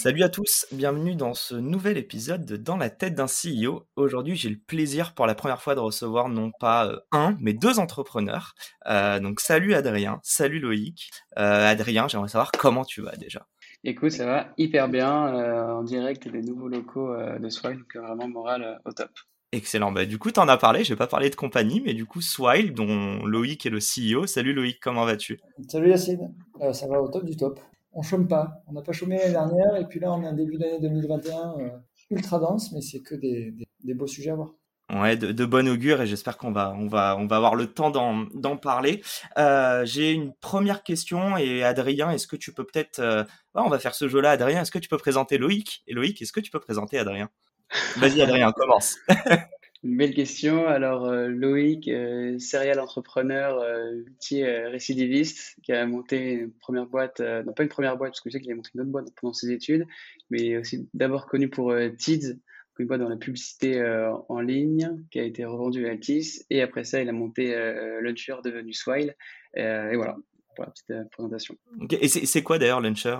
Salut à tous, bienvenue dans ce nouvel épisode de Dans la tête d'un CEO. Aujourd'hui, j'ai le plaisir pour la première fois de recevoir non pas euh, un, mais deux entrepreneurs. Euh, donc salut Adrien, salut Loïc. Euh, Adrien, j'aimerais savoir comment tu vas déjà. Écoute, ça va hyper bien en direct des nouveaux locaux de Swile, donc vraiment moral au top. Excellent. Bah, du coup, tu en as parlé. Je vais pas parler de compagnie, mais du coup, Swile, dont Loïc est le CEO. Salut Loïc, comment vas-tu? Salut Yacine. ça va au top du top on chôme pas. On n'a pas chômé l'année dernière, et puis là, on est un début d'année 2021 euh, ultra dense, mais c'est que des, beaux sujets à voir. Ouais, de, bon augure et j'espère qu'on va, on va, on va avoir le temps d'en parler. Euh, j'ai une première question et Adrien, est-ce que tu peux peut-être, euh, on va faire ce jeu-là, Adrien, est-ce que tu peux présenter Loïc? Et Loïc, est-ce que tu peux présenter Adrien? Vas-y Adrien, commence. Une belle question. Alors, euh, Loïc, euh, serial entrepreneur euh, multi-récidiviste, qui a monté une première boîte, non pas une première boîte, parce que je sais qu'il a monté une autre boîte pendant ses études, mais aussi d'abord connu pour Tids, une boîte dans la publicité en ligne, qui a été revendue à Altis, et après ça, il a monté Launcher devenu Swile, et voilà, pour la petite présentation. Et c'est quoi d'ailleurs Launcher,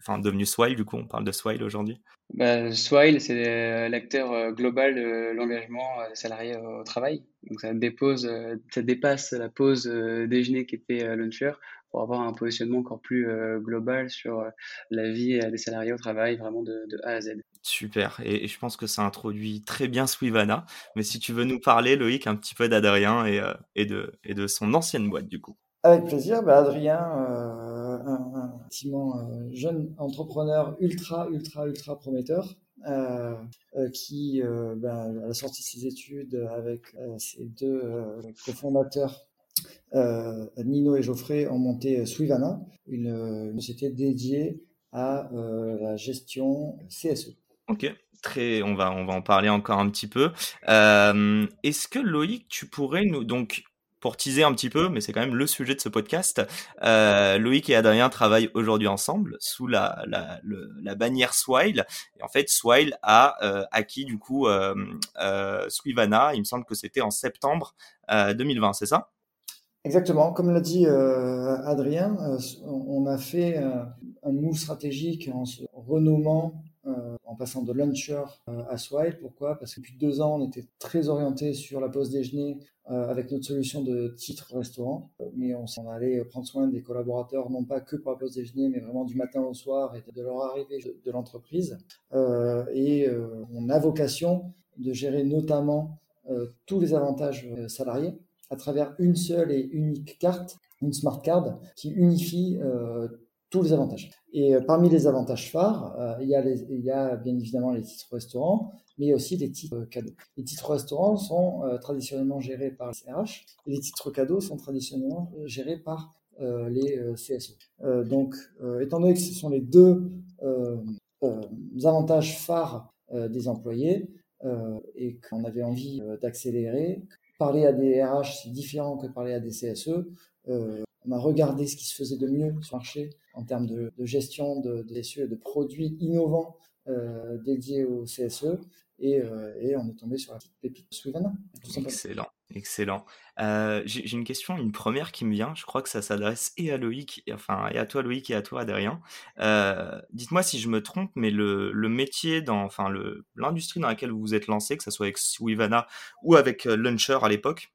enfin devenu Swile, du coup, on parle de Swile aujourd'hui? Bah, Swile, c'est euh, l'acteur euh, global de l'engagement euh, des salariés au travail. Donc ça dépose, ça dépasse la pause déjeuner qui était Launcher pour avoir un positionnement encore plus global sur la vie des salariés au travail, vraiment de, A à Z. Super, et, je pense que ça introduit très bien Swivana. Mais si tu veux nous parler, Loïc, un petit peu d'Adrien et, et, de, et de son ancienne boîte, du coup. Avec plaisir, bah, Adrien, un, un, jeune entrepreneur ultra, ultra, ultra prometteur. Euh, euh, qui, euh, ben, à la sortie de ses études avec ses deux cofondateurs, Nino et Geoffrey, ont monté Suivana, une, société dédiée à la gestion CSE. Ok, très, on va, on va en parler encore un petit peu. Est-ce que Loïc, tu pourrais nous donc pour teaser un petit peu, mais c'est quand même le sujet de ce podcast, euh, Loïc et Adrien travaillent aujourd'hui ensemble sous la, bannière Swile. Et en fait, Swile a euh, acquis du coup euh, euh, Swivana, il me semble que c'était en septembre 2020, c'est ça? Exactement, comme l'a dit Adrien, on a fait un move stratégique en se renommant euh, en passant de Launcher euh, à Swile. Pourquoi? Parce que depuis deux ans, on était très orienté sur la pause déjeuner euh, avec notre solution de titre restaurant. Mais on s'en allait prendre soin des collaborateurs, non pas que pour la pause déjeuner, mais vraiment du matin au soir et de leur arrivée de, l'entreprise. et on a vocation de gérer notamment tous les avantages salariés à travers une seule et unique carte, une smart card, qui unifie tous les avantages. Et euh, parmi les avantages phares, euh, il, y a il, y a bien évidemment les titres restaurants, mais aussi les titres cadeaux. Les titres restaurants sont euh, traditionnellement gérés par les CRH et les titres cadeaux sont traditionnellement gérés par les CSE. donc, étant donné que ce sont les deux avantages phares des employés et qu'on avait envie d'accélérer, parler à des RH, c'est différent que parler à des CSE. On a regardé ce qui se faisait de mieux sur le marché en termes de, gestion de, de et de produits innovants euh, dédiés au CSE. Euh, et, on est tombé sur la petite pépite Swivana. Excellent, excellent. Euh, j'ai une question, une première qui me vient. Je crois que ça s'adresse et à Loïc, et, enfin, et à toi Loïc et à toi Adrien. Dites-moi si je me trompe, mais le, métier, dans, enfin l'industrie dans laquelle vous vous êtes lancé, que ce soit avec Swivana ou avec Launcher à l'époque,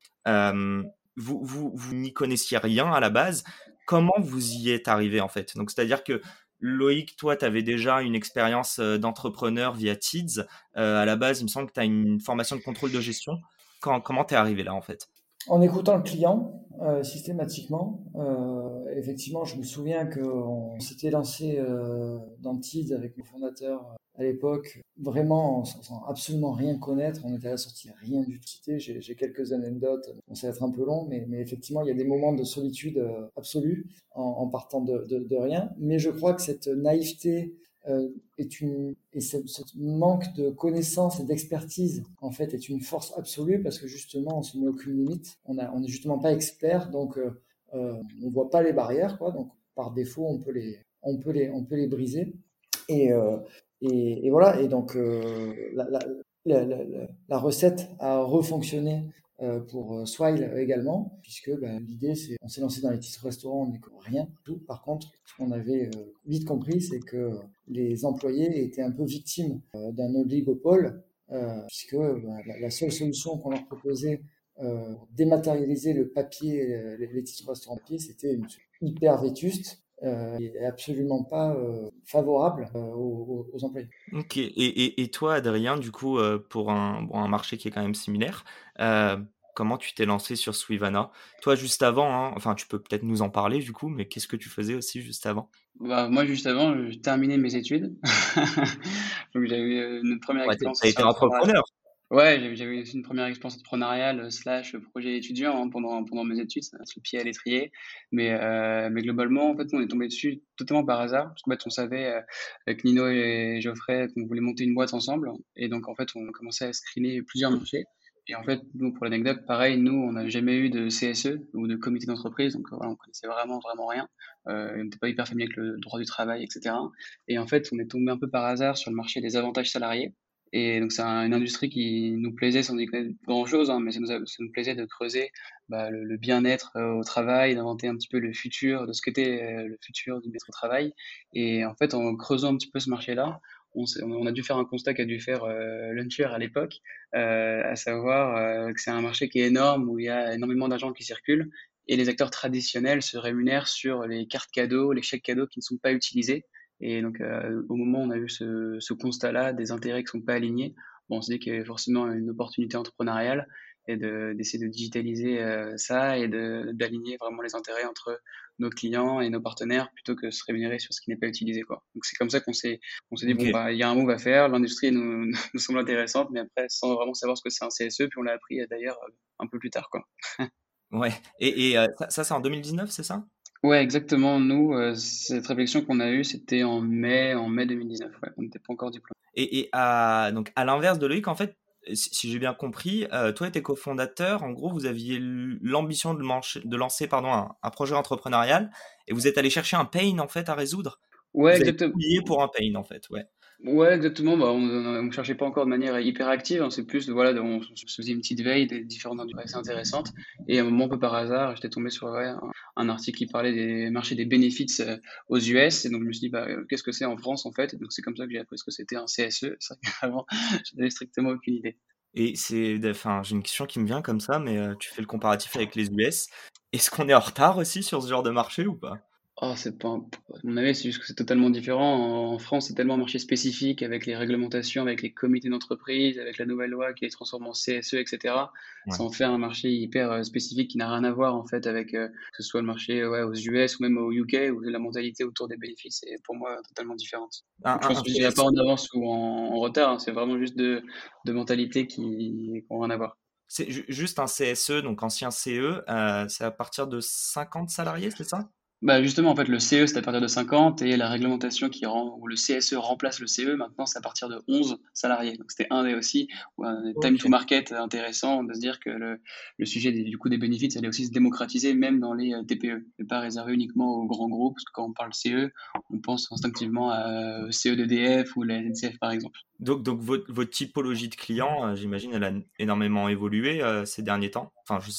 vous, vous, vous n'y connaissiez rien à la base comment vous y êtes arrivé en fait? Donc c'est-à-dire que Loïc, toi, tu avais déjà une expérience euh, d'entrepreneur via TIDS. Euh, à la base, il me semble que tu as une formation de contrôle de gestion. Comment tu es arrivé là en fait? En écoutant le client euh, systématiquement. effectivement, je me souviens qu'on s'était lancé dans TIDS avec le fondateur à l'époque, vraiment sans, absolument rien connaître. On était à la sortie, rien du tout. J'ai quelques anecdotes, on ça va être un peu long, mais, effectivement, il y a des moments de solitude euh, absolue en, partant de, rien. Mais je crois que cette naïveté est une et ce, manque de connaissances et d'expertise en fait est une force absolue parce que justement on se met aucune limite. On n'est justement pas expert donc euh, on voit pas les barrières quoi donc par défaut on peut les on peut les on peut les briser et et, et, voilà, et donc la, la, la, la, recette a refonctionné euh, pour euh, Swile également, puisque bah, l'idée, c'est, on s'est lancé dans les titres restaurants, on n'y rien tout. Par contre, ce qu'on avait euh, vite compris, c'est que les employés étaient un peu victimes d'un oligopole, puisque bah, la, seule solution qu'on leur proposait pour dématérialiser le papier, les, titres restaurants papier, c'était une hyper vétuste euh, est absolument pas euh, favorable euh, aux, employés. Ok, et, et, toi Adrien, du coup, pour un, bon, un marché qui est quand même similaire, comment tu t'es lancé sur Swivana Toi, juste avant, hein, enfin, tu peux peut-être nous en parler du coup, mais qu'est-ce que tu faisais aussi juste avant? Bah, Moi, juste avant, je terminais mes études. Donc, j'avais une première ouais, expérience. Tu été entrepreneur Ouais, j'avais une première expérience entrepreneuriale euh, slash projet étudiant hein, pendant, pendant mes études, ça le pied à l'étrier. Mais, euh, mais globalement, en fait, on est tombé dessus totalement par hasard. Parce qu'en fait, on savait euh, avec Nino et Geoffrey qu'on voulait monter une boîte ensemble. Et donc, en fait, on commençait à screener plusieurs marchés. Et en fait, nous, pour l'anecdote, pareil, nous, on n'a jamais eu de CSE ou de comité d'entreprise, donc voilà, on connaissait vraiment, vraiment rien. Euh, on n'était pas hyper familier avec le droit du travail, etc. Et en fait, on est tombé un peu par hasard sur le marché des avantages salariés. Et donc, c'est une industrie qui nous plaisait sans y connaître grand-chose, hein, mais ça nous, ça nous, plaisait de creuser bah, le, bien-être euh, au travail, d'inventer un petit peu le futur, de ce qu'était euh, le futur du maître au travail. Et en fait, en creusant un petit peu ce marché-là, on, on, a dû faire un constat qu'a dû faire euh, Luncher à l'époque, euh, à savoir euh, que c'est un marché qui est énorme, où il y a énormément d'argent qui circule, et les acteurs traditionnels se rémunèrent sur les cartes cadeaux, les chèques cadeaux qui ne sont pas utilisés. Et donc, euh, au moment où on a eu ce, ce constat-là, des intérêts qui sont pas alignés, bon, on s'est dit qu'il y avait forcément une opportunité entrepreneuriale et d'essayer de, digitaliser euh, ça et d'aligner vraiment les intérêts entre nos clients et nos partenaires plutôt que se rémunérer sur ce qui n'est pas utilisé. Quoi. Donc, c'est comme ça qu'on s'est dit, bon, bah, il y a un move à faire, l'industrie nous, nous semble intéressante, mais après, sans vraiment savoir ce que c'est un CSE, puis on l'a appris d'ailleurs un peu plus tard. Quoi. ouais, et, et euh, ça, ça c'est en 2019, c'est ça? Ouais, exactement. Nous, euh, cette réflexion qu'on a eue, c'était en mai, en mai 2019. Ouais, on n'était pas encore diplômé. Et, et à, donc à l'inverse de Loïc, en fait, si, j'ai bien compris, euh, toi et tes cofondateurs, en gros, vous aviez l'ambition de, de, lancer pardon, un, projet entrepreneurial et vous êtes allé chercher un pain en fait à résoudre? Ouais, vous exactement. pour un pain en fait, ouais. Ouais, exactement. Bah, on ne cherchait pas encore de manière hyper active. Hein. C'est plus, voilà, on se faisait une petite veille des différentes industries assez intéressantes. Et à un moment, un peu par hasard, j'étais tombé sur un, article qui parlait des marchés des bénéfices euh, aux US. Et donc, je me suis dit, bah, euh, qu'est-ce que c'est en France, en fait? Et Donc, c'est comme ça que j'ai appris ce que c'était un CSE. C'est qu'avant, je n'avais strictement aucune idée. Et c'est, enfin, j'ai une question qui me vient comme ça, mais euh, tu fais le comparatif avec les US. Est-ce qu'on est en retard aussi sur ce genre de marché ou pas? Oh, c'est pas, à mon avis, c'est juste que c'est totalement différent. En France, c'est tellement un marché spécifique avec les réglementations, avec les comités d'entreprise, avec la nouvelle loi qui les transforme en CSE, etc. Ça en fait un marché hyper euh, spécifique qui n'a rien à voir, en fait, avec euh, que ce soit le marché ouais, aux US ou même au UK où la mentalité autour des bénéfices est pour moi totalement différente. je pense que je dirais pas en avance ou en, retard. Hein. c'est vraiment juste de, de mentalités qui n'ont rien à voir. C'est juste un CSE, donc ancien CE, euh, c'est à partir de 50 salariés, c'est ça? Bah justement, en fait, le CE, c'est à partir de 50 et la réglementation qui rend, où le CSE remplace le CE, maintenant, c'est à partir de 11 salariés. Donc, c'était un des aussi, un time to market intéressant de se dire que le, le sujet du coup des bénéfices allait aussi se démocratiser même dans les euh, TPE et pas réservé uniquement aux grands groupes. Parce que quand on parle CE, on pense instinctivement à euh, CE d'EDF ou la NCF par exemple. Donc, donc votre, votre typologie de clients, euh, j'imagine, elle a énormément évolué ces derniers temps. Enfin, je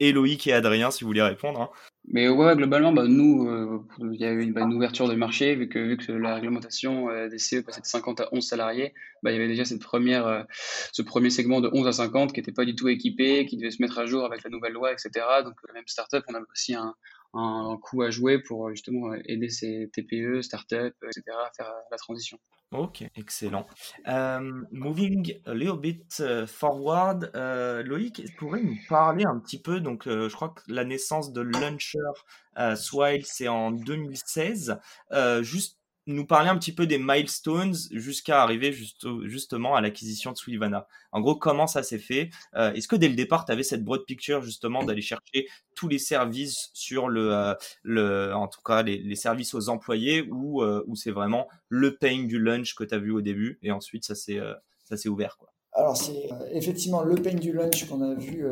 et Loïc et Adrien, si vous voulez répondre. Hein. Mais ouais, globalement, bah, nous, euh, il y a eu bah, une, ouverture de marché, vu que, vu que la réglementation euh, des CE passait de 50 à 11 salariés, bah, il y avait déjà cette première, euh, ce premier segment de 11 à 50 qui n'était pas du tout équipé, qui devait se mettre à jour avec la nouvelle loi, etc. Donc, même startup, on avait aussi un, un, coup à jouer pour justement aider ces TPE, startups, etc. à faire la transition. Ok, excellent. Um, moving a little bit forward, uh, Loïc, pourrais nous parler un petit peu, donc je crois que la naissance de Launcher Swile, c'est en 2016. juste nous parler un petit peu des milestones jusqu'à arriver justement à l'acquisition de Suivana. En gros, comment ça s'est fait? Euh, Est-ce que dès le départ, tu avais cette broad picture justement d'aller chercher tous les services sur le, euh, le en tout cas les, services aux employés ou, euh, c'est vraiment le paying du lunch que tu as vu au début et ensuite ça s'est ça s'est ouvert quoi? Alors c'est effectivement le pain du lunch qu'on a vu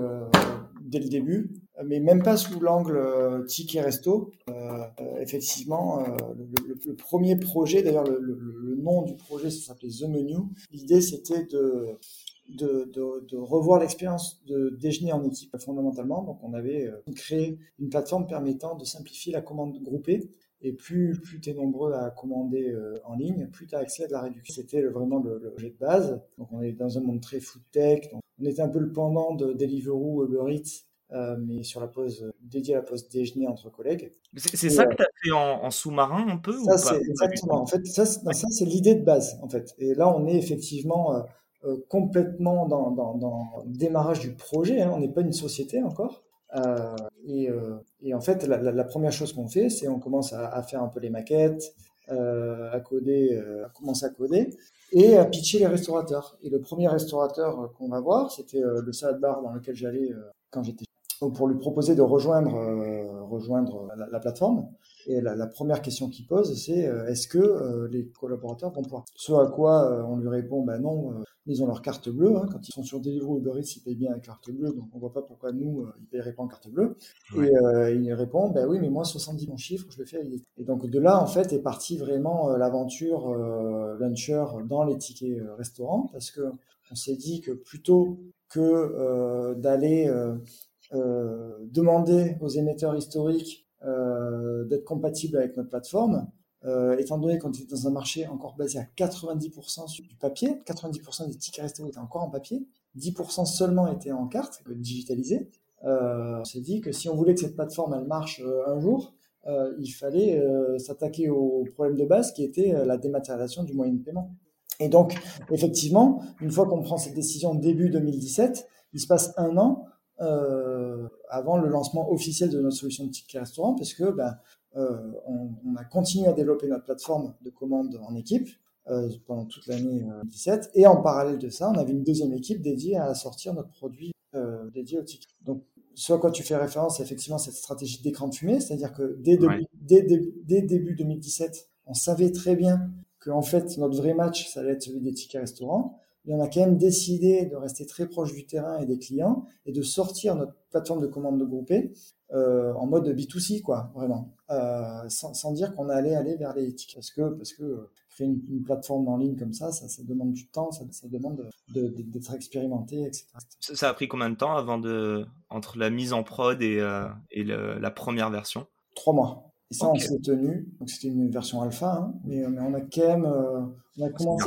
dès le début mais même pas sous l'angle euh, ticket resto. Euh, euh, effectivement, le, premier projet, d'ailleurs le, nom du projet, ça s'appelait The Menu. L'idée, c'était de, de, revoir l'expérience de déjeuner en équipe fondamentalement. Donc, on avait créé une plateforme permettant de simplifier la commande groupée. Et plus, plus tu es nombreux à commander en ligne, plus tu as accès à de la réduction. C'était vraiment le, projet de base. Donc, on est dans un monde très food tech. on était un peu le pendant de Deliveroo, Uber Eats, euh, mais sur la pause dédiée à la pause déjeuner entre collègues. C'est ça que tu as fait en, sous-marin un peu Ça, c'est exactement. En fait, ça, ça c'est l'idée de base. En fait. Et là, on est effectivement euh, euh, complètement dans, dans, dans, le démarrage du projet. Hein. On n'est pas une société encore. Euh, et, et, en fait, la, la, première chose qu'on fait, c'est on commence à, à, faire un peu les maquettes, à coder, à commencer à coder et à pitcher les restaurateurs. Et le premier restaurateur qu'on va voir, c'était le salad bar dans lequel j'allais quand j'étais pour lui proposer de rejoindre, euh, rejoindre la, plateforme. Et la, première question qu'il pose, c'est euh, est-ce que euh, les collaborateurs vont pouvoir? Ce à quoi on lui répond, ben non, ils ont leur carte bleue. Hein. quand ils sont sur Deliveroo ou Uber Eats, ils payent bien avec carte bleue, donc on voit pas pourquoi nous, ils paieraient pas en carte bleue. Et il répond, ben oui, mais moi, 70 mon chiffre, je le fais Et donc de là, en fait, est partie vraiment l'aventure Luncher dans les tickets restaurants, parce que on s'est dit que plutôt que d'aller euh, demander aux émetteurs historiques euh, d'être compatibles avec notre plateforme, euh, étant donné qu'on était dans un marché encore basé à 90% sur du papier, 90% des tickets restaurants étaient encore en papier, 10% seulement étaient en carte, digitalisés. Euh, on s'est dit que si on voulait que cette plateforme elle marche un jour, euh, il fallait euh, s'attaquer au problème de base qui était la dématérialisation du moyen de paiement. Et donc, effectivement, une fois qu'on prend cette décision début 2017, il se passe un an euh, avant le lancement officiel de notre solution de ticket restaurant, parce que ben, euh, on, on, a continué à développer notre plateforme de commande en équipe euh, pendant toute l'année 2017, et en parallèle de ça, on avait une deuxième équipe dédiée à sortir notre produit dédié au ticket. Donc, ce à quoi tu fais référence, c'est effectivement cette stratégie d'écran de fumée, c'est-à-dire que dès, dès, dès, début 2017, on savait très bien que en fait notre vrai match, ça allait être celui des tickets restaurants mais on a quand même décidé de rester très proche du terrain et des clients et de sortir notre plateforme de commande de groupé euh, en mode B2C, quoi, vraiment, euh, sans, sans, dire qu'on allait aller vers les. Parce que, parce que euh, créer une, plateforme en ligne comme ça, ça, ça demande du temps, ça, ça demande d'être de, expérimenté, etc. Ça, a pris combien de temps avant de, entre la mise en prod et, euh, et le, la première version? Trois mois. Et ça, on s'est tenu. Donc, c'était une version alpha, hein, mais, mais, on a quand même, euh, on a commencé.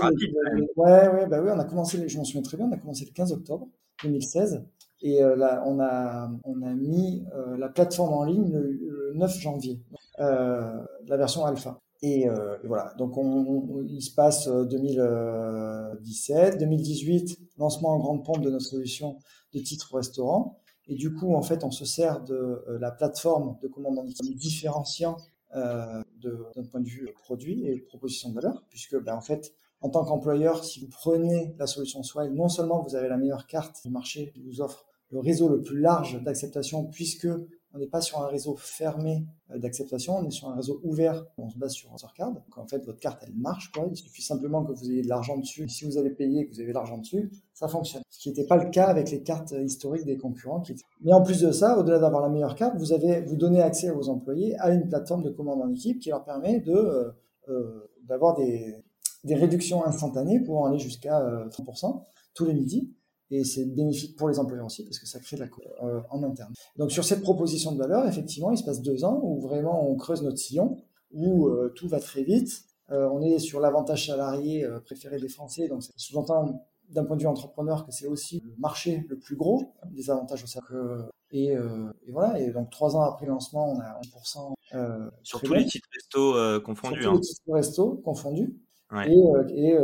ouais, ouais, bah oui, on a commencé. Je m'en souviens très bien. On a commencé le 15 octobre 2016, et euh, là, on a, on a mis euh, la plateforme en ligne le, 9 janvier, la version alpha. Et, voilà. Donc, on, il se passe 2017, 2018, lancement en grande pompe de notre solution de titre restaurant. Et du coup, en fait, on se sert de euh, la plateforme de commande en ligne différenciant euh, d'un point de vue produit et proposition de valeur, puisque ben, en fait, en tant qu'employeur, si vous prenez la solution Swile, non seulement vous avez la meilleure carte du marché qui vous offre le réseau le plus large d'acceptation, puisque on n'est pas sur un réseau fermé euh, d'acceptation, on est sur un réseau ouvert. On se base sur un card. En fait, votre carte, elle marche. Il suffit simplement que vous ayez de l'argent dessus. Si vous allez payer, que vous avez de l'argent dessus, ça fonctionne. Ce qui n'était pas le cas avec les cartes historiques des concurrents. Mais en plus de ça, au-delà d'avoir la meilleure carte, vous avez vous donnez accès à vos employés à une plateforme de commande en équipe qui leur permet de euh, euh d'avoir des, réductions instantanées pour aller jusqu'à 30% euh, tous les midis et c'est bénéfique pour les employeurs aussi parce que ça crée de la euh, en interne. Donc sur cette proposition de valeur, effectivement, il se passe deux ans où vraiment on creuse notre sillon, où euh, tout va très vite. Euh, on est sur l'avantage salarié préféré des Français, donc ça sous-entend d'un point de vue entrepreneur que c'est aussi le marché le plus gros des avantages au salaire. Et, et, voilà, et donc trois ans après le lancement, on a 1%. Euh, sur tous les titres resto confondus. Sur tous les hein. titres resto confondus. Ouais. Et, et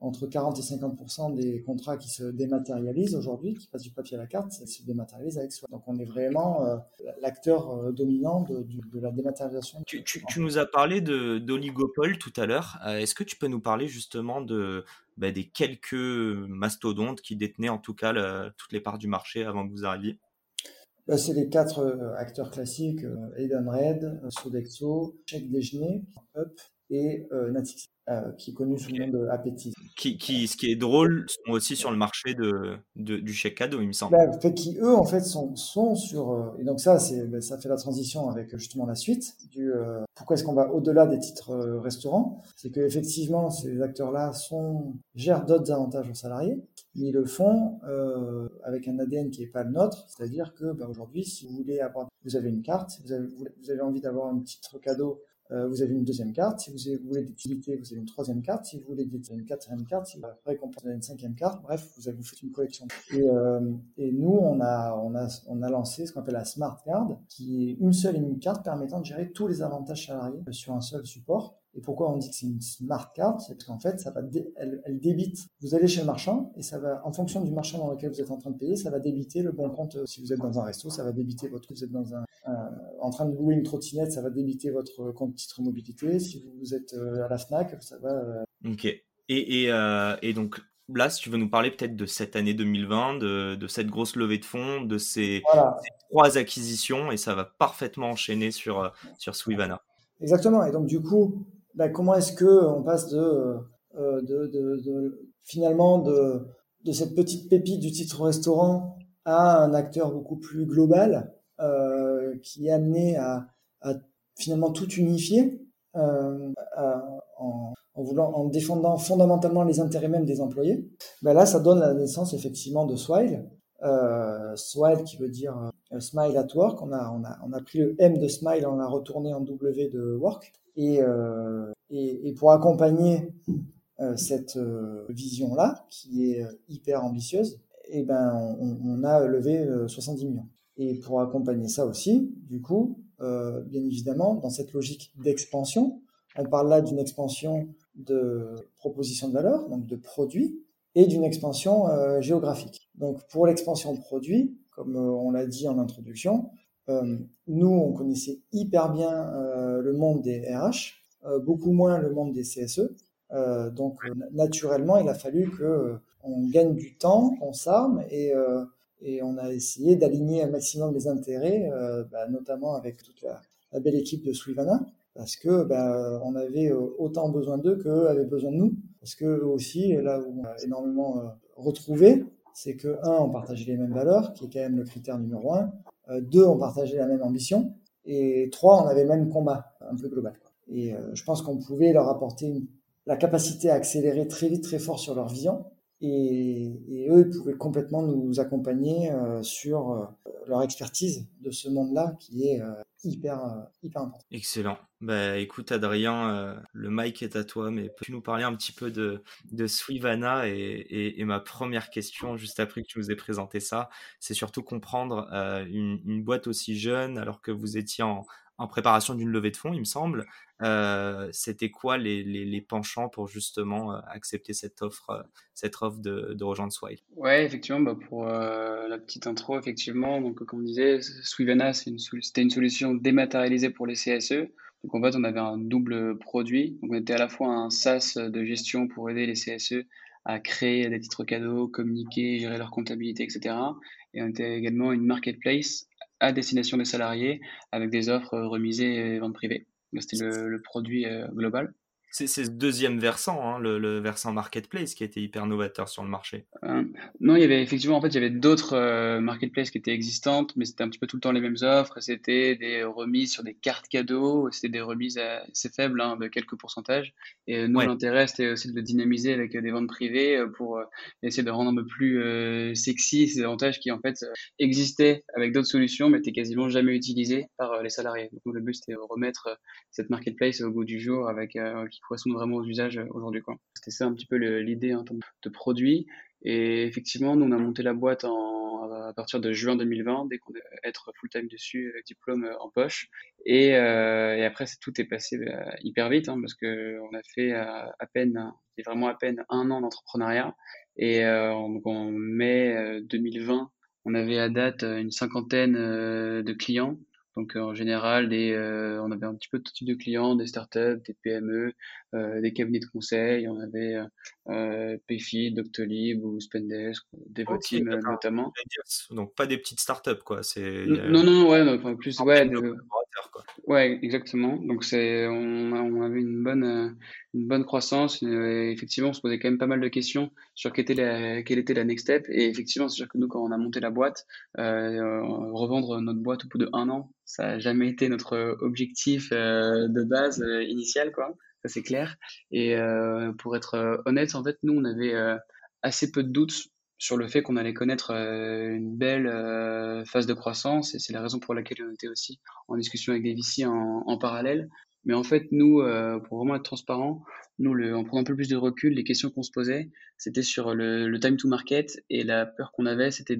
entre 40 et 50% des contrats qui se dématérialisent aujourd'hui, qui passent du papier à la carte, se dématérialisent avec soi. Donc on est vraiment euh, l'acteur euh, dominant de, la dématérialisation. Tu, nous as parlé d'oligopole tout à l'heure. Euh, est-ce que tu peux nous parler justement de, bah, des quelques mastodontes qui détenaient en tout cas toutes les parts du marché avant que vous arriviez? C'est les quatre acteurs classiques, Edenred, Sodexo, Chèque Déjeuner, Up et Natix. Euh, qui est connu sous le nom de Appétit. Qui, qui, ce qui est drôle, sont aussi sur le marché de, du chèque cadeau, il me semble. Ben, fait, qui eux, en fait, sont, sont sur. Euh, et donc, ça, ben, ça fait la transition avec justement la suite. Du, euh, pourquoi est-ce qu'on va au-delà des titres restaurants? C'est qu'effectivement, ces acteurs-là sont, gèrent d'autres avantages aux salariés, mais ils le font avec un ADN qui n'est pas le nôtre. C'est-à-dire que ben, aujourd'hui, si vous voulez avoir. Vous avez une carte, vous avez, vous avez envie d'avoir un titre cadeau euh, vous avez une deuxième carte. Si vous voulez des vous avez une troisième carte. Si vous voulez des, une quatrième carte, si vous récompense, vous avez une cinquième carte. Bref, vous, avez, vous faites une collection. Et, euh, et nous, on a, on, a, on a lancé ce qu'on appelle la Smart Card, qui est une seule et unique carte permettant de gérer tous les avantages salariés sur un seul support. Et pourquoi on dit que c'est une smart card? C'est parce qu'en fait, ça va elle, elle, débite. Vous allez chez le marchand et ça va, en fonction du marchand dans lequel vous êtes en train de payer, ça va débiter le bon compte. Si vous êtes dans un resto, ça va débiter votre. Vous êtes dans un, en train de louer une trottinette, ça va débiter votre compte titre mobilité. Si vous êtes euh, à la Fnac, ça va. Euh, ok. Et, et, euh, et donc là, si tu veux nous parler peut-être de cette année 2020, de, de, cette grosse levée de fonds, de ces, ces, trois acquisitions, et ça va parfaitement enchaîner sur, sur Swivana. Exactement. Et donc, du coup, bah, comment est-ce que on passe de, euh, de, finalement de, cette petite pépite du titre restaurant à un acteur beaucoup plus global euh, qui est amené à, finalement tout unifier euh, en, défendant fondamentalement les intérêts même des employés. Ben là, ça donne la naissance effectivement de Swile. Euh, Swile qui veut dire euh, Smile at Work. On a, on, a, on a pris le M de Smile, on l'a retourné en W de Work. Euh, et, et, pour accompagner euh, cette euh, vision-là, qui est hyper ambitieuse, et eh ben, on, a levé 70 millions. Et pour accompagner ça aussi, du coup, bien évidemment, dans cette logique d'expansion, on parle là d'une expansion de proposition de valeur, donc de produits, et d'une expansion géographique. Donc pour l'expansion de produits, comme on l'a dit en introduction, euh, nous, on connaissait hyper bien euh, le monde des RH, euh, beaucoup moins le monde des CSE. donc, naturellement, il a fallu que on gagne du temps, on s'arme et et on a essayé d'aligner un maximum les intérêts, bah, notamment avec toute la, belle équipe de Suivana, parce que bah, on avait autant besoin d'eux qu'eux avaient besoin de nous, parce que eux aussi, là où on a énormément retrouvé, c'est que un, on partageait les mêmes valeurs, qui est quand même le critère numéro un, euh, deux, on partageait la même ambition. Et trois, on avait le même combat, un peu global. Et euh, je pense qu'on pouvait leur apporter la capacité à accélérer très vite, très fort sur leur vision. Et, eux, ils pouvaient complètement nous accompagner euh, sur leur expertise de ce monde-là qui est hyper, hyper important. Excellent. Bah, écoute, Adrien, le mic est à toi, mais peux-tu nous parler un petit peu de, de Swivana et, et, ma première question, juste après que tu nous aies présenté ça, c'est surtout comprendre une, boîte aussi jeune, alors que vous étiez en, en préparation d'une levée de fonds, il me semble. Euh, c'était quoi les, les, penchants pour justement euh, accepter cette offre, euh, cette offre de, de rejoindre Swile? Ouais, effectivement, bah pour la petite intro, effectivement, donc comme on disait, Swivana, c'était une solution dématérialisée pour les CSE. Donc en fait, on avait un double produit. Donc on était à la fois un SaaS de gestion pour aider les CSE à créer des titres cadeaux, communiquer, gérer leur comptabilité, etc. Et on était également une marketplace à destination des salariés avec des offres remisées et ventes privées. C'était le, le, produit euh, global. C'est ce deuxième versant, hein, le, le, versant marketplace, qui a été hyper novateur sur le marché. Euh, non, il y avait effectivement, en fait, il y avait d'autres euh, marketplaces qui étaient existantes, mais c'était un petit peu tout le temps les mêmes offres. C'était des remises sur des cartes cadeaux, c'était des remises assez faibles, hein, de quelques pourcentages. Et nous, l'intérêt, c'était aussi de le dynamiser avec des ventes privées euh, pour euh, essayer de rendre un peu plus euh, sexy ces avantages qui, en fait, existaient avec d'autres solutions, mais étaient quasiment jamais utilisés par les salariés. Donc, le but, c'était de remettre cette marketplace au goût du jour avec qui correspondent vraiment aux usages aujourd'hui. C'était ça un petit peu l'idée en termes de produit. Et effectivement, nous, on a monté la boîte en, à partir de juin 2020, dès qu'on est full-time dessus, avec diplôme euh, en poche. Et, euh, après, tout est passé hyper vite, hein, parce que on a fait à, à peine, vraiment à peine un an d'entrepreneuriat. Et euh, donc en mai 2020, on avait à date une cinquantaine de clients donc en général, des, euh, on avait un petit peu tout type de clients, des startups, des PME, des cabinets de conseil. On avait euh, Payfit, Doctolib ou Spendesk, Devoteam notamment. Donc pas des petites startups quoi. C'est non non ouais, enfin, plus ouais. Ouais, exactement. Donc c'est, on, on, avait une bonne, euh, une bonne croissance. Et effectivement, on se posait quand même pas mal de questions sur quelle était la, quelle était la next step. Et effectivement, c'est sûr que nous, quand on a monté la boîte, euh, revendre notre boîte au bout de un an, ça n'a jamais été notre objectif euh, de base euh, initial, quoi. C'est clair. Et euh, pour être honnête, en fait, nous, on avait assez peu de doutes sur le fait qu'on allait connaître euh, une belle euh, phase de croissance et c'est la raison pour laquelle on était aussi en discussion avec des VC en, parallèle. Mais en fait, nous, euh, pour vraiment être transparent, nous, en prenant un peu plus de recul, les questions qu'on se posait, c'était sur le, le, time to market et la peur qu'on avait, c'était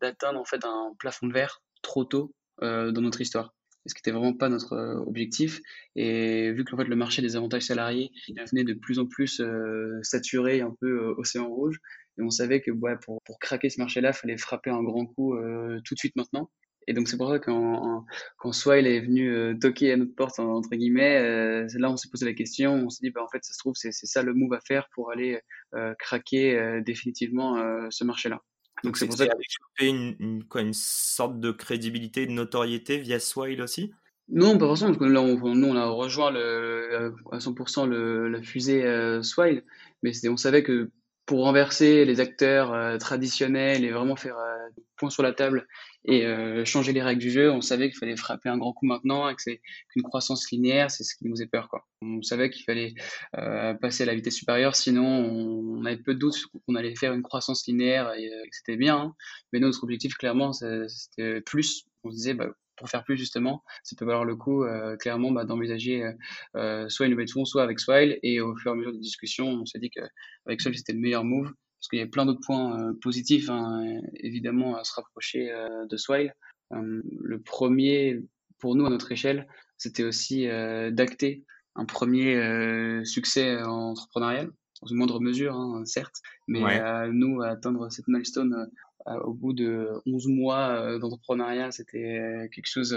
d'atteindre en fait un plafond de verre trop tôt dans notre histoire ce qui n'était vraiment pas notre objectif. Et vu que en fait, le marché des avantages salariés il venait de plus en plus euh, saturé, un peu océan rouge, et on savait que ouais, pour, pour craquer ce marché-là, il fallait frapper un grand coup euh, tout de suite maintenant. Et donc c'est pour ça quand, quand Swile est venu euh, toquer à notre porte entre guillemets, euh, là on s'est posé la question, on s'est dit bah en fait ça se trouve c'est ça le move à faire pour aller euh, craquer euh, définitivement euh, ce marché-là. Donc c'est pour ça que une, une, quoi, une sorte de crédibilité, de notoriété via Swile aussi? Non, pas forcément, parce que là, on, nous, on a rejoint le, à 100% le, la fusée euh, Swile, mais on savait que pour renverser les acteurs euh, traditionnels et vraiment faire euh, point sur la table et euh, changer les règles du jeu, on savait qu'il fallait frapper un grand coup maintenant que c'est qu'une croissance linéaire, c'est ce qui nous faisait peur. On savait qu'il fallait euh, passer à la vitesse supérieure, sinon on, avait peu de doutes qu'on allait faire une croissance linéaire et, que c'était bien. Hein. Mais notre objectif, clairement, c'était plus. On se disait, bah, pour faire plus justement, ça peut valoir le coup euh, clairement bah, d'envisager euh, euh, soit une nouvelle de soit avec Swile. Et au fur et à mesure des discussions, on s'est dit qu'avec Swile c'était le meilleur move parce qu'il y a plein d'autres points positifs hein, évidemment à se rapprocher de Swile. le premier pour nous à notre échelle, c'était aussi d'acter un premier succès entrepreneurial dans une moindre mesure, hein, certes, mais à nous à atteindre cette milestone euh, au bout de 11 mois euh, d'entrepreneuriat, c'était euh, quelque chose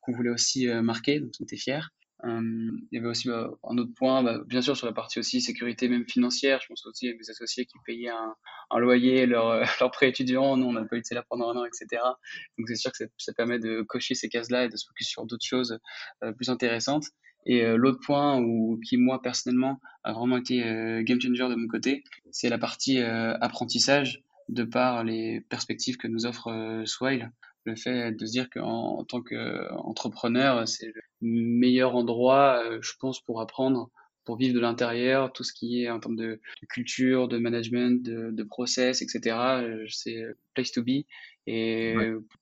qu'on voulait aussi marquer, donc on était fiers. Il y avait aussi un autre point, bah, bien sûr sur la partie aussi sécurité même financière. Je pense aussi à mes associés qui payaient un, loyer, leur, leur prêt étudiant. Nous, on n'a pas eu de salaire pendant un an, etc. Donc c'est sûr que ça, permet de cocher ces cases-là et de se focus sur d'autres choses plus intéressantes. Et l'autre point où, qui, moi, personnellement, a vraiment été game changer de mon côté, c'est la partie apprentissage de par les perspectives que nous offre euh, Swile. Le fait de se dire qu'en en tant qu'entrepreneur, c'est le meilleur endroit, euh, je pense, pour apprendre, pour vivre de l'intérieur, tout ce qui est en termes de, culture, de management, de, de process, etc. Euh, c'est place to be. Et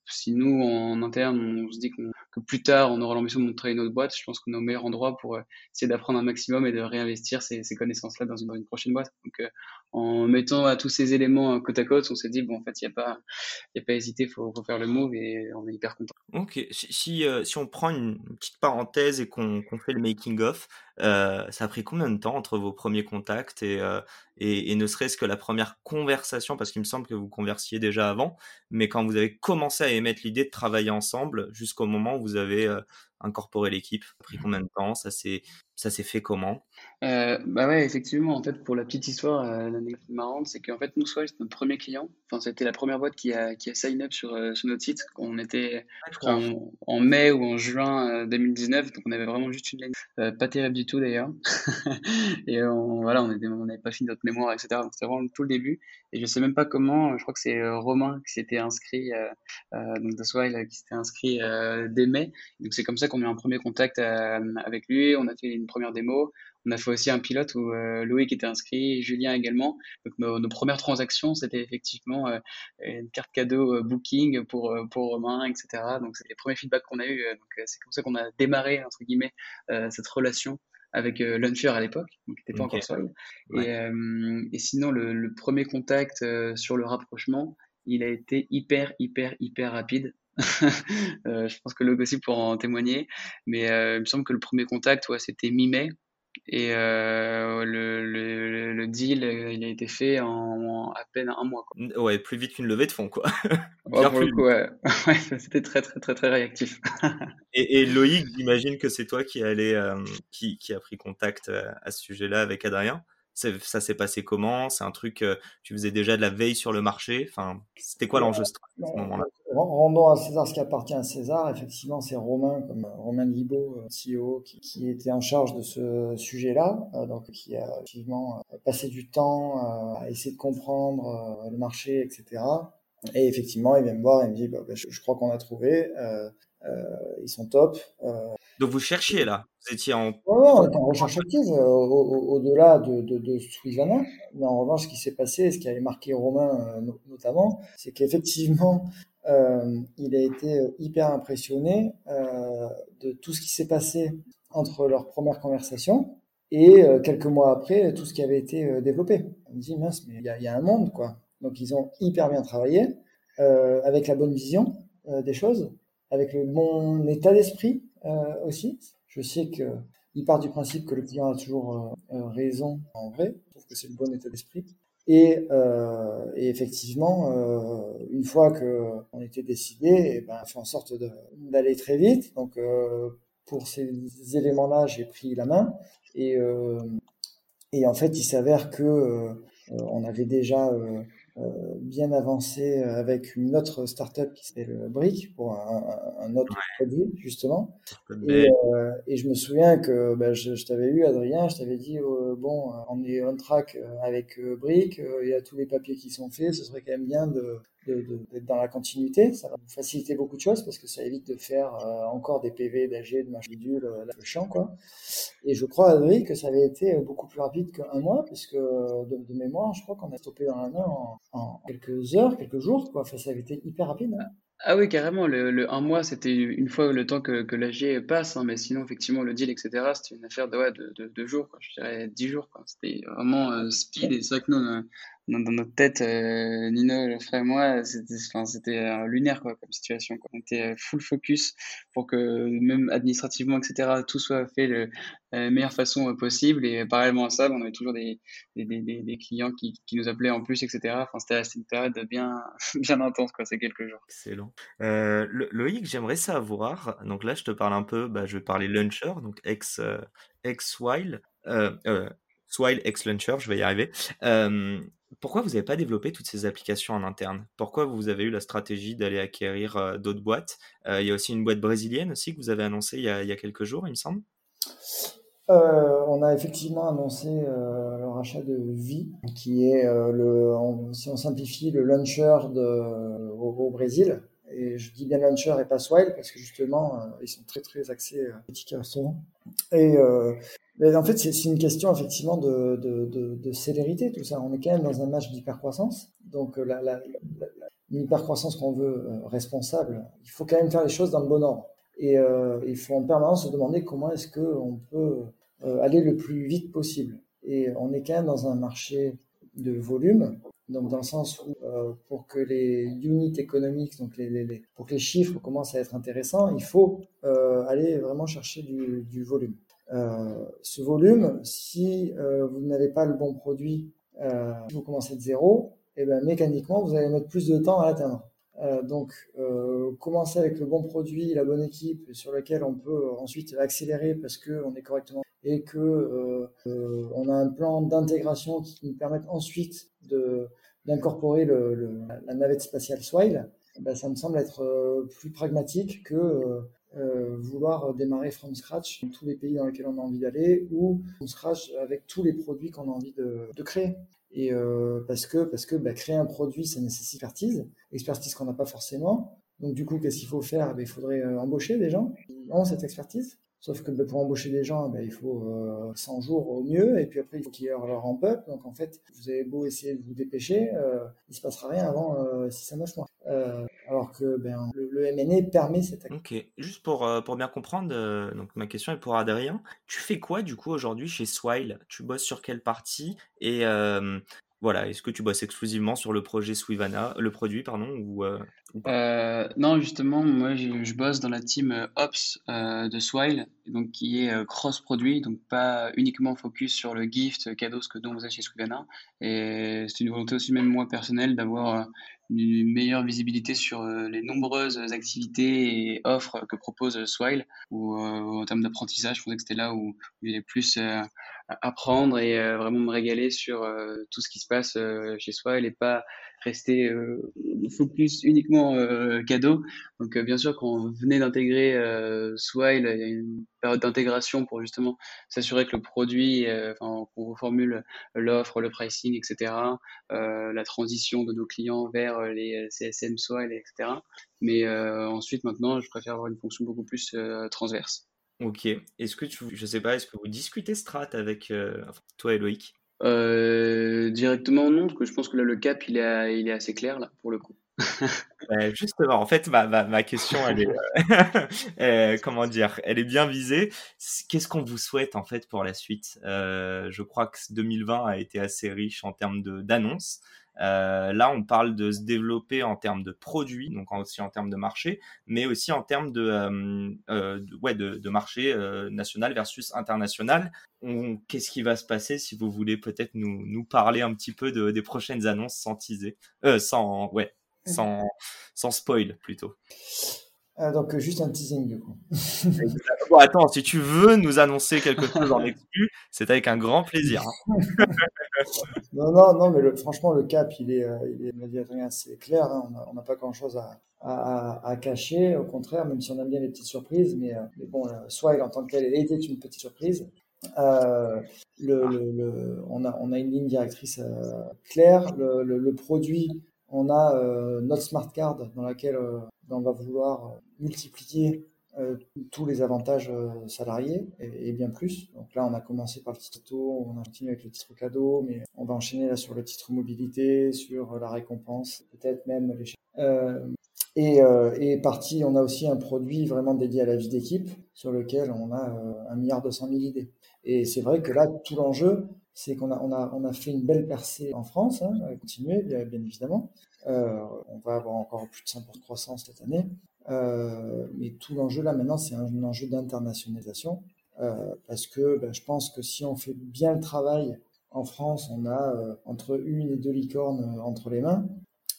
si nous, en interne, on se dit que plus tard, on aura l'ambition de montrer notre boîte, je pense qu'on est au meilleur endroit pour euh, essayer d'apprendre un maximum et de réinvestir ces, ces connaissances-là dans une, dans une, prochaine boîte. Donc, euh, en mettant à tous ces éléments côte à côte, on s'est dit, bon, en fait, il n'y a pas, il a pas hésité, il faut, faut, faire le move et on est hyper content. Ok, si, si, euh, si on prend une petite parenthèse et qu'on qu fait le making-of, ça a pris combien de temps entre vos premiers contacts et, et, et ne serait-ce que la première conversation, parce qu'il me semble que vous conversiez déjà avant, mais quand vous avez commencé à émettre l'idée de travailler ensemble jusqu'au moment où vous avez incorporé l'équipe Ça a pris combien de temps Ça s'est fait comment? Euh, Bah ouais, effectivement. En fait, pour la petite histoire, euh, l'anecdote marrante, c'est qu'en fait, nous, Swile, c'est notre premier client. Enfin, c'était la première boîte qui a, qui a sign up sur, euh, sur notre site. On était en, en, mai ou en juin 2019, euh, donc on avait vraiment juste une ligne. Euh, pas terrible du tout d'ailleurs. et on, voilà, on n'avait on pas fini notre mémoire, etc. Donc c'était vraiment tout le début. Et je sais même pas comment, je crois que c'est Romain qui s'était inscrit, donc de Swile, qui s'était inscrit dès mai. Donc c'est comme ça qu'on a eu un premier contact avec lui. On a fait une première démo. On a fait aussi un pilote où euh, Loïc était inscrit, Julien également. Donc nos, premières transactions, c'était effectivement euh, une carte cadeau euh, Booking pour pour Romain, etc. Donc c'est les premiers feedbacks qu'on a eu. Donc c'est comme ça qu'on a démarré entre guillemets cette relation avec Launcher à l'époque, donc qui n'était pas encore Swile. Et, sinon, le, premier contact sur le rapprochement, il a été hyper, hyper, hyper rapide. Je pense que le gossip pour en témoigner, mais il me semble que le premier contact, ouais, c'était mi-mai. Et euh, le, le, le, deal, euh, il a été fait en, à peine un mois. Quoi. Ouais, plus vite qu'une levée de fonds, quoi. Ouais, coup, ouais. ouais c'était très, très, très, très réactif. et, et, Loïc, j'imagine que c'est toi qui, euh, qui, qui a pris contact à ce sujet-là avec Adrien ça s'est passé comment? C'est un truc, euh, tu faisais déjà de la veille sur le marché? Enfin, c'était quoi l'enjeu à ce moment-là? Rendons à César ce qui appartient à César. Effectivement, c'est Romain, comme euh, Romain Libaud, euh, CEO, qui, qui, était en charge de ce sujet-là, donc qui a effectivement passé du temps à essayer de comprendre le marché, etc. Et effectivement, il vient me voir et me dit, bah, bah, je, crois qu'on a trouvé. ils sont top. Donc vous cherchiez là Vous étiez en. Oui, on était en recherche active euh, au-delà de, de, de Mais en revanche, ce qui s'est passé, ce qui avait marqué Romain euh, notamment, c'est qu'effectivement, euh, il a été hyper impressionné de tout ce qui s'est passé entre leur première conversation et quelques mois après, tout ce qui avait été développé. On me dit, mince, mais il y, a un monde, quoi. Donc ils ont hyper bien travaillé, avec la bonne vision des choses, avec le bon état d'esprit euh, aussi. Je sais qu'il part du principe que le client a toujours euh, euh, raison en vrai. Je trouve que c'est le bon état d'esprit. Et, euh, et, effectivement, euh, une fois que on était décidé, et eh ben, on fait en sorte d'aller très vite. Donc, euh, pour ces éléments-là, j'ai pris la main. Et, et en fait, il s'avère que on avait déjà euh, bien avancé avec une autre startup qui s'appelle Brick pour un, un autre produit justement. Et, euh, et, je me souviens que bah, je, je t'avais eu Adrien, je t'avais dit euh, bon, on est on track avec Brick, il y a tous les papiers qui sont faits, ce serait quand même bien de d'être dans la continuité. Ça va vous faciliter beaucoup de choses parce que ça évite de faire euh, encore des PV, d'AG, de machin bidule, euh, le chiant, quoi. Et je crois, Adrien, que ça avait été beaucoup plus rapide qu'un mois, puisque de, de, mémoire, je crois qu'on a stoppé dans la main en, quelques heures, quelques jours, quoi. Enfin, ça avait été hyper rapide. Hein. Ah oui, carrément. Le, un mois, c'était une fois le temps que, l'AG passe, hein, mais sinon, effectivement, le deal, etc., c'était une affaire de, ouais, de, de, jours, quoi. je dirais dix jours. C'était vraiment euh, speed. Et vrai que nous, dans, notre tête, euh, Nino, le frère et moi, c'était, enfin, c'était euh, lunaire quoi, comme situation. Quoi. On était euh, full focus pour que même administrativement, etc., tout soit fait de la meilleure façon possible. Et parallèlement à ça, on avait toujours des, des, des, clients qui, qui, nous appelaient en plus, etc. Enfin, c'était, une période bien, bien intense, quoi, ces quelques jours. Excellent. Euh, Loïc, j'aimerais savoir, donc là, je te parle un peu, bah, je vais parler Launcher, donc ex, ex Swile. Euh, euh, Swile ex Launcher, je vais y arriver. Pourquoi vous n'avez pas développé toutes ces applications en interne? Pourquoi vous avez eu la stratégie d'aller acquérir euh, d'autres boîtes? Euh, Il y a aussi une boîte brésilienne aussi que vous avez annoncée il y a, quelques jours, il me semble. Euh, on a effectivement annoncé le rachat de Vi, qui est le, si on simplifie, le launcher au, Brésil. Et je dis bien launcher et pas Swile parce que justement, ils sont très très axés à restaurant. Et en fait, c'est une question effectivement de, célérité, tout ça. On est quand même dans un match d'hypercroissance. Donc, euh, la, la, l'hypercroissance qu'on veut euh, responsable, il faut quand même faire les choses dans le bon ordre. Et euh, il faut en permanence se demander comment est-ce qu'on peut aller le plus vite possible. Et on est quand même dans un marché de volume, donc dans le sens où pour que les units économiques, donc pour que les chiffres commencent à être intéressants, il faut aller vraiment chercher du volume. Euh, ce volume, si euh, vous n'avez pas le bon produit, euh, si vous commencez de zéro, et eh ben, mécaniquement, vous allez mettre plus de temps à l'atteindre. Euh, donc, euh, commencer avec le bon produit, la bonne équipe sur laquelle on peut ensuite accélérer parce qu'on est correctement et que euh, on a un plan d'intégration qui nous permette ensuite d'incorporer la navette spatiale Swile, eh ben, ça me semble être plus pragmatique que euh, vouloir démarrer from scratch dans tous les pays dans lesquels on a envie d'aller ou from scratch avec tous les produits qu'on a envie de, créer. Et euh, parce que, parce que bah, créer un produit, ça nécessite expertise, expertise qu'on n'a pas forcément. Donc du coup, qu'est-ce qu'il faut faire? Eh ben, Il faudrait euh, embaucher des gens qui ont cette expertise. Sauf que pour embaucher des gens, ben, il faut 100 jours au mieux, et puis après, il faut qu'il y ait leur ramp-up. Donc en fait, vous avez beau essayer de vous dépêcher, il se passera rien avant 6 à 9 mois. alors que ben, le, MNE permet cette Ok, juste pour, pour bien comprendre, donc ma question est pour Adrien. Tu fais quoi du coup aujourd'hui chez Swile? Tu bosses sur quelle partie? Et voilà, est-ce que tu bosses exclusivement sur le projet Swivana, le produit, pardon, euh, euh, non, justement, moi je, bosse dans la team euh, Ops de Swile, donc qui est cross-produit, donc pas uniquement focus sur le gift, cadeau, ce que dont vous chez Swivana. Et c'est une volonté aussi, même moi personnelle, d'avoir une meilleure visibilité sur les nombreuses activités et offres que propose Swile, ou en termes d'apprentissage, je pensais que c'était là où, il est plus apprendre et euh, vraiment me régaler sur euh, tout ce qui se passe euh, chez soi et pas rester focus uniquement cadeau. Donc bien sûr quand on venait d'intégrer Swile, il y a une période d'intégration pour justement s'assurer que le produit, enfin qu'on reformule l'offre, le pricing, etc. la transition de nos clients vers les CSM Swile, etc. Mais ensuite maintenant je préfère avoir une fonction beaucoup plus transverse. Ok. Est-ce que tu, je sais pas, est-ce que vous discutez strat avec euh, toi et Loïc? Euh, Directement non, parce que je pense que là le cap il est, il est assez clair là pour le coup. justement, en fait, ma, question, elle est, euh, comment dire, elle est bien visée. Qu'est-ce qu'on vous souhaite en fait pour la suite? Je crois que 2020 a été assez riche en termes d'annonces. Euh, là, on parle de se développer en termes de produits, donc aussi en termes de marché, mais aussi en termes de, euh, euh, ouais, de, marché national versus international. Qu'est-ce qui va se passer si vous voulez peut-être nous, nous parler un petit peu de, des prochaines annonces sans teaser, sans, ouais, sans, sans spoil plutôt. donc juste un teasing du coup. bon, attends, si tu veux nous annoncer quelque chose en exclu, c'est avec un grand plaisir. Hein. non, non, non, mais le, franchement, le cap, il est, euh, il est assez clair. Hein. On n'a pas grand-chose à, à, à, cacher. Au contraire, même si on aime bien les petites surprises, mais, euh, mais bon, Swile en tant que tel était une petite surprise. Euh, le, le, on, a, on a une ligne directrice euh, claire. Le, produit, on a euh, notre smart card dans laquelle on va vouloir multiplier euh, tous les avantages euh, salariés et, bien plus. Donc là, on a commencé par le titre auto, on a continué avec le titre cadeau, mais on va enchaîner là sur le titre mobilité, sur la récompense, peut-être même les euh, et, euh, et partie, on a aussi un produit vraiment dédié à la vie d'équipe sur lequel on a un milliard deux cent mille idées. Et c'est vrai que là, tout l'enjeu, c'est qu'on a, on a, on a fait une belle percée en France, hein, continuer bien, évidemment. Euh, on va avoir encore plus de 100% de croissance cette année. Euh, mais tout l'enjeu là maintenant, c'est un, enjeu d'internationalisation. Euh, parce que ben, je pense que si on fait bien le travail en France, on a entre une et deux licornes entre les mains.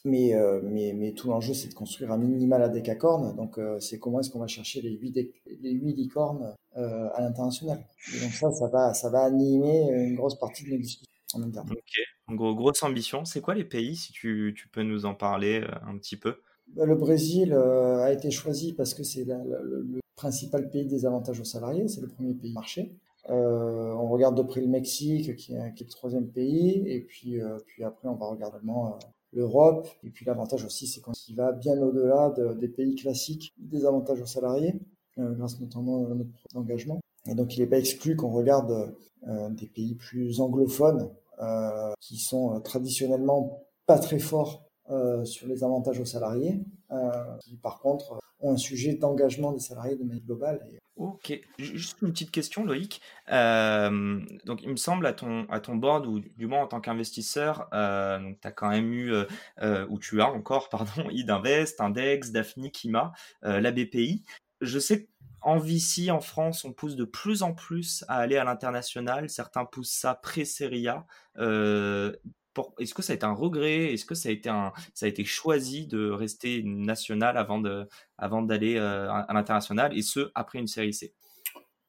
Mais, mais, mais tout l'enjeu, c'est de construire un minimal à décacorne. Donc, c'est comment est-ce qu'on va chercher les huit, les huit licornes à l'international. Et donc ça, ça va, ça va animer une grosse partie de nos discussions en interne. Ok, en gros, grosse ambition. C'est quoi les pays, si tu, tu peux nous en parler un petit peu? Bah, le Brésil euh, a été choisi parce que c'est le principal pays des avantages aux salariés, c'est le premier pays marché. Euh, on regarde de près le Mexique, qui est, qui est le troisième pays, et puis, euh, puis après on va regarder l'Europe. Et puis l'avantage aussi, c'est qu'on va bien au-delà de, des pays classiques des avantages aux salariés, grâce notamment à notre engagement. Et donc il n'est pas exclu qu'on regarde des pays plus anglophones, qui sont traditionnellement pas très forts euh, sur les avantages aux salariés, euh, qui par contre ont un sujet d'engagement des salariés de manière globale. Ok, juste une petite question Loïc. Euh, donc il me semble à ton, à ton board, ou du moins en tant qu'investisseur, euh, tu as quand même eu, ou tu as encore, pardon, Idinvest, Index, Daphne, Kima, la BPI. Je sais qu'en VC en France, on pousse de plus en plus à aller à l'international. Certains poussent ça pré-série est-ce que ça a été un regret? Est-ce que ça a été un, ça a été choisi de rester national avant de, avant d'aller euh, à l'international et ce après une série C?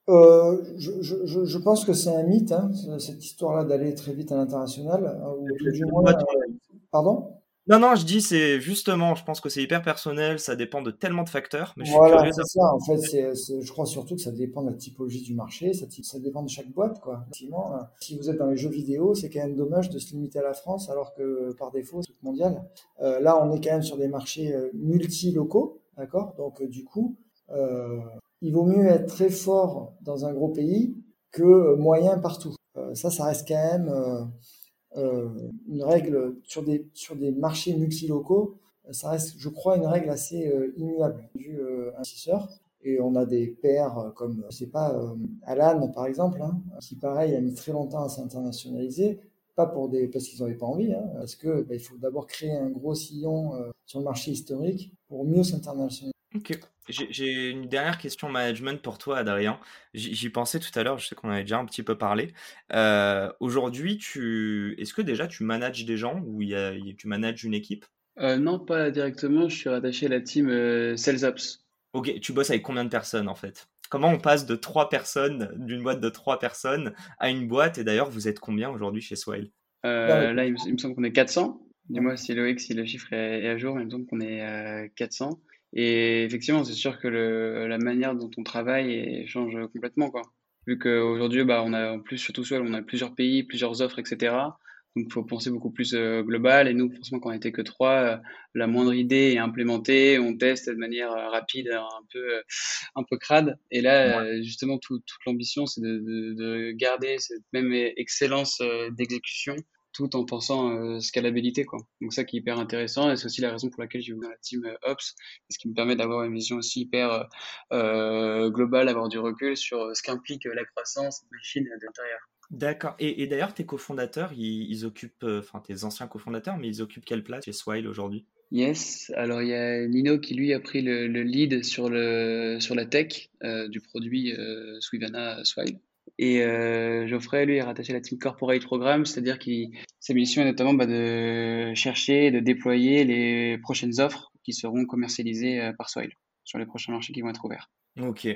Euh, je, je, je, pense que c'est un mythe, hein, cette histoire-là d'aller très vite à l'international. Hein, ou du moins, euh, pardon? Non, non, je dis, c'est justement, je pense que c'est hyper personnel, ça dépend de tellement de facteurs. Mais je voilà, c'est ça. En fait, je crois surtout que ça dépend de la typologie du marché, ça, ça dépend de chaque boîte, quoi. Effectivement, euh, si vous êtes dans les jeux vidéo, c'est quand même dommage de se limiter à la France, alors que par défaut, c'est mondial. Euh, là, on est quand même sur des marchés euh, multi-locaux, d'accord? Donc, du coup, il vaut mieux être très fort dans un gros pays que moyen partout. ça, ça reste quand même une règle sur des, sur des marchés multilocaux. Ça reste, je crois, une règle assez immuable du investisseur. Et on a des pairs comme, je sais pas, Alan par exemple, hein, qui pareil a mis très longtemps à s'internationaliser pas pour des parce qu'ils n'avaient pas envie, hein, parce que bah, il faut d'abord créer un gros sillon euh, sur le marché historique pour mieux s'internationaliser. Ok. J'ai une dernière question management pour toi, Adrien. J'y pensais tout à l'heure, je sais qu'on avait déjà un petit peu parlé. Euh, aujourd'hui, tu... est-ce que déjà tu manages des gens ou y a... tu manages une équipe? Euh, Non, pas directement. Je suis rattaché à la team SalesOps. Ok, tu bosses avec combien de personnes en fait? Comment on passe de trois personnes, d'une boîte de trois personnes, à une boîte? Et d'ailleurs, vous êtes combien aujourd'hui chez Swile? Euh, Là, il me, semble qu'on est 400. Dis-moi si Loïc, si le chiffre est, à jour, il me semble qu'on est 400. Et effectivement, c'est sûr que le, la manière dont on travaille change complètement. Quoi. Vu qu'aujourd'hui, bah, on a en plus, surtout seul, on a plusieurs pays, plusieurs offres, etc. Donc, il faut penser beaucoup plus euh, global. Et nous, forcément, quand on n'était que trois, euh, la moindre idée est implémentée, on teste de manière euh, rapide, un peu, un peu crade. Et là, justement, toute l'ambition, c'est de, de, de, garder cette même excellence d'exécution tout en pensant scalabilité quoi. Donc ça qui est hyper intéressant et c'est aussi la raison pour laquelle j'ai dans la team Ops, ce qui me permet d'avoir une vision aussi hyper euh, globale, d'avoir du recul sur ce qu'implique la croissance de machine de l'intérieur. D'accord. Et, d'ailleurs, tes cofondateurs, ils, occupent, euh, enfin tes anciens cofondateurs, mais ils occupent quelle place chez Swile aujourd'hui? Yes. Alors il y a Nino qui lui a pris le, lead sur le sur la tech euh, du produit euh, Swivana Swile. Et euh, Geoffrey, lui, est rattaché à la team Corporate Programme, c'est-à-dire que sa mission est notamment bah, de chercher de déployer les prochaines offres qui seront commercialisées par Swile sur les prochains marchés qui vont être ouverts. Ok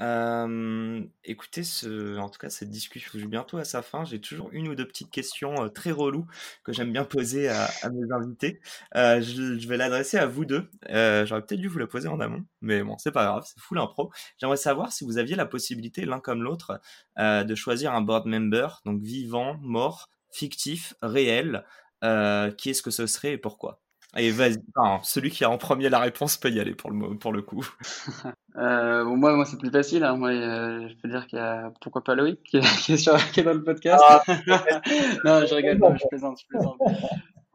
écoutez, ce, en tout cas, cette discussion touche bientôt à sa fin. J'ai toujours une ou deux petites questions très reloues que j'aime bien poser à, mes invités. je, vais l'adresser à vous deux. J'aurais peut-être dû vous la poser en amont, mais bon, c'est pas grave, c'est full impro. J'aimerais savoir si vous aviez la possibilité, l'un comme l'autre, de choisir un board member, donc vivant, mort, fictif, réel. qui est-ce que ce serait et pourquoi? Et vas-y, celui qui a en premier la réponse peut y aller pour le, pour le coup. Euh, bon, moi, moi c'est plus facile. Hein. Moi, euh, je peux dire qu'il y a pourquoi pas Loïc qui est, qui est, sur, qui est dans le podcast? Ah, non, je rigole, je plaisante, je plaisante.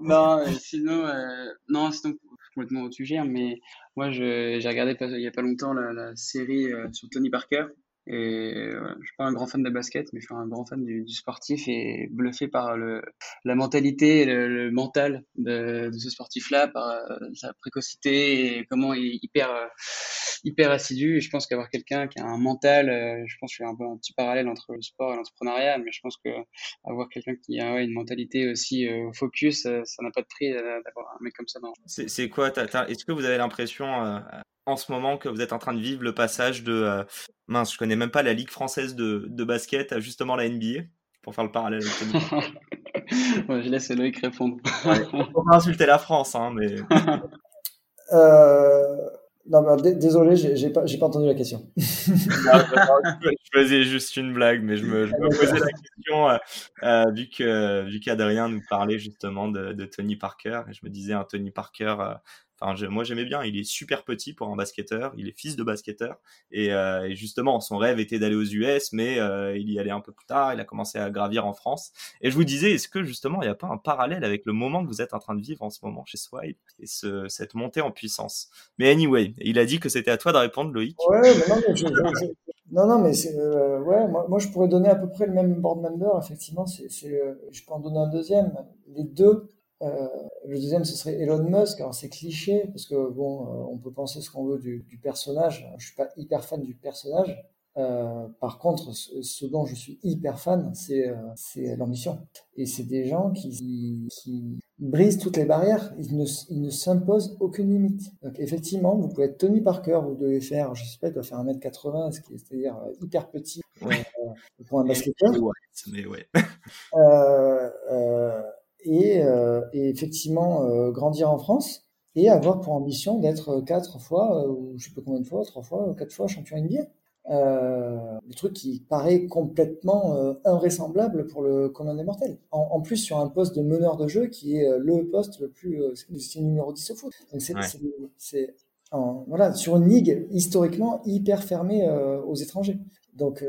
non, sinon, euh, non, sinon complètement au sujet, hein, mais moi, j'ai regardé il y a pas longtemps la, la série euh, sur Tony Parker. Et voilà, je suis pas un grand fan de basket, mais je suis un grand fan du, sportif et bluffé par la mentalité, le, le mental de, ce sportif-là, par euh, sa précocité et comment il est hyper, euh, hyper assidu. Et je pense qu'avoir quelqu'un qui a un mental, euh, je pense que je fais un petit parallèle entre le sport et l'entrepreneuriat, mais je pense que avoir quelqu'un qui a une mentalité aussi focus, ça n'a pas de prix d'avoir un mec comme ça. C'est quoi Est-ce que vous avez l'impression en ce moment que vous êtes en train de vivre le passage de euh, mince, je connais même pas la ligue française de, de basket à justement la NBA pour faire le parallèle avec je laisse Loïc répondre. on va insulter la France, hein, mais. euh... Non, désolé, j'ai pas, pas entendu la question. je faisais juste une blague, mais je me, je me posais la question euh, euh vu que vu qu'Adrien nous parlait justement de, de, Tony Parker, et je me disais un Tony Parker euh, moi j'aimais bien, il est super petit pour un basketteur, il est fils de basketteur et, euh, justement son rêve était d'aller aux US, mais euh, il y allait un peu plus tard, il a commencé à gravir en France. Et je vous disais, est-ce que justement il n'y a pas un parallèle avec le moment que vous êtes en train de vivre en ce moment chez Swipe et ce, cette montée en puissance? Mais anyway, il a dit que c'était à toi de répondre, Loïc. Ouais, mais non, mais je, non, mais c'est, euh, ouais, moi, moi, je pourrais donner à peu près le même board member, effectivement. C'est, je peux en donner un deuxième. Les deux euh, le deuxième, ce serait Elon Musk. Alors, c'est cliché, parce que bon, euh, on peut penser ce qu'on veut du, du, personnage. Je suis pas hyper fan du personnage. Euh, par contre, ce, dont je suis hyper fan, c'est euh, l'ambition. Et c'est des gens qui, qui, brisent toutes les barrières. Ils ne, ils ne s'imposent aucune limite. Donc, effectivement, vous pouvez être Tony Parker, vous devez faire, je sais pas, il doit faire 1m80, c'est-à-dire hyper petit euh, pour un basketteur. Mais ouais. euh, et, euh, et effectivement euh, grandir en France et avoir pour ambition d'être quatre fois, euh, ou je sais pas combien de fois, trois fois, quatre fois champion NBA. Euh, le truc qui paraît complètement euh, invraisemblable pour le commun des mortels. En, en, plus, sur un poste de meneur de jeu qui est le poste le plus. c'est le numéro 10 au foot. Donc c'est voilà, sur une ligue historiquement hyper fermée aux étrangers. Donc,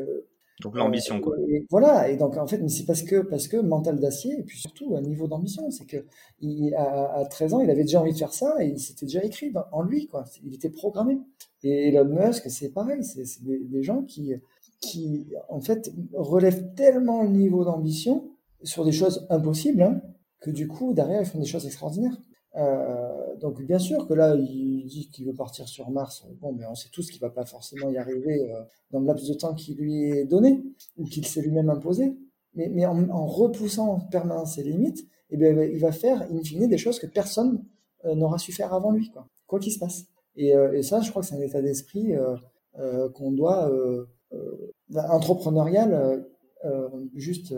donc l'ambition, quoi. voilà, et donc en fait, mais c'est parce que, parce que mental d'acier, et puis surtout un niveau d'ambition. C'est que il, à, 13 ans, il avait déjà envie de faire ça, et c'était déjà écrit en lui, quoi. Il était programmé. Et Elon Musk, c'est pareil, c'est des, gens qui, qui, en fait, relèvent tellement le niveau d'ambition sur des choses impossibles, hein, que du coup, derrière, ils font des choses extraordinaires. Euh, donc bien sûr que là, il dit qu'il veut partir sur Mars. Bon, mais on sait tous qu'il va pas forcément y arriver euh, dans le laps de temps qui lui est donné ou qu'il s'est lui-même imposé. Mais, en, repoussant en permanence ses limites, eh bien, il va faire, in fine, des choses que personne euh, n'aura su faire avant lui, quoi quoi qu'il se passe. Et, ça, je crois que c'est un état d'esprit qu'on doit entrepreneurial juste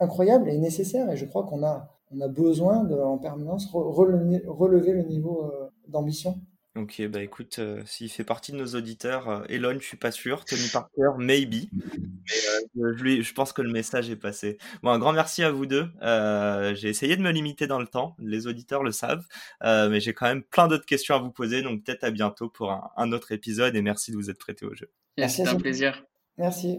incroyable et nécessaire. Et je crois qu'on a on a besoin de, en permanence relever, le niveau euh, d'ambition. Ok, bah écoute, euh, s'il fait partie de nos auditeurs, euh, Elon, je suis pas sûr, Tony Parker, maybe. Mais je, je, pense que le message est passé. Bon, un grand merci à vous deux. j'ai essayé de me limiter dans le temps, les auditeurs le savent, mais j'ai quand même plein d'autres questions à vous poser, donc peut-être à bientôt pour un, un, autre épisode et merci de vous être prêté au jeu. Merci, c'est un plaisir. Merci.